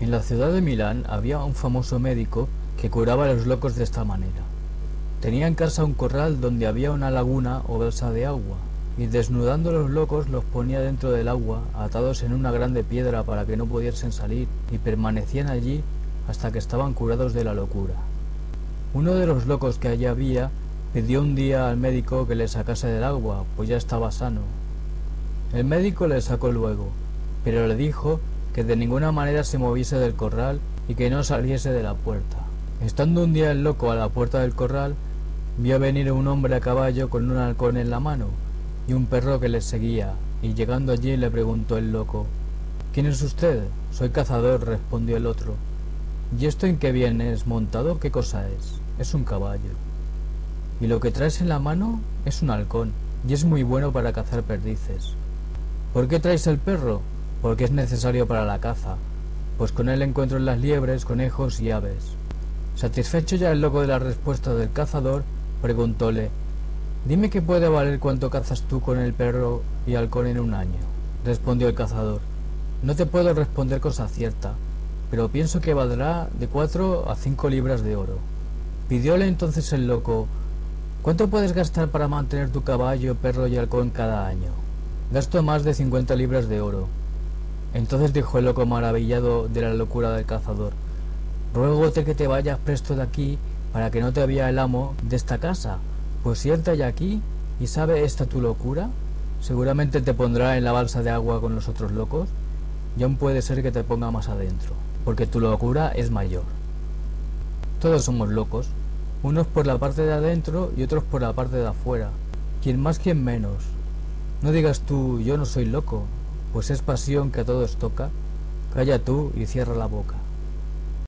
En la ciudad de Milán había un famoso médico que curaba a los locos de esta manera. Tenía en casa un corral donde había una laguna o balsa de agua, y desnudando a los locos los ponía dentro del agua, atados en una grande piedra para que no pudiesen salir, y permanecían allí hasta que estaban curados de la locura. Uno de los locos que allí había pidió un día al médico que le sacase del agua, pues ya estaba sano. El médico le sacó luego, pero le dijo que de ninguna manera se moviese del corral y que no saliese de la puerta. Estando un día el loco a la puerta del corral, vio venir un hombre a caballo con un halcón en la mano y un perro que le seguía, y llegando allí le preguntó el loco ¿Quién es usted? Soy cazador, respondió el otro. ¿Y esto en qué vienes montado? ¿Qué cosa es? Es un caballo. Y lo que traes en la mano es un halcón, y es muy bueno para cazar perdices. ¿Por qué traes el perro? Porque es necesario para la caza, pues con él encuentro las liebres, conejos y aves. Satisfecho ya el loco de la respuesta del cazador, preguntóle Dime qué puede valer cuánto cazas tú con el perro y halcón en un año. Respondió el cazador No te puedo responder cosa cierta, pero pienso que valdrá de cuatro a cinco libras de oro. Pidióle entonces el loco ¿Cuánto puedes gastar para mantener tu caballo, perro y halcón cada año? Gasto más de cincuenta libras de oro. Entonces dijo el loco maravillado de la locura del cazador, Ruégote que te vayas presto de aquí para que no te vea el amo de esta casa, pues si él te halla aquí y sabe esta tu locura, seguramente te pondrá en la balsa de agua con los otros locos, y aún puede ser que te ponga más adentro, porque tu locura es mayor. Todos somos locos, unos por la parte de adentro y otros por la parte de afuera, quien más, quien menos. No digas tú, yo no soy loco, pues es pasión que a todos toca, calla tú y cierra la boca.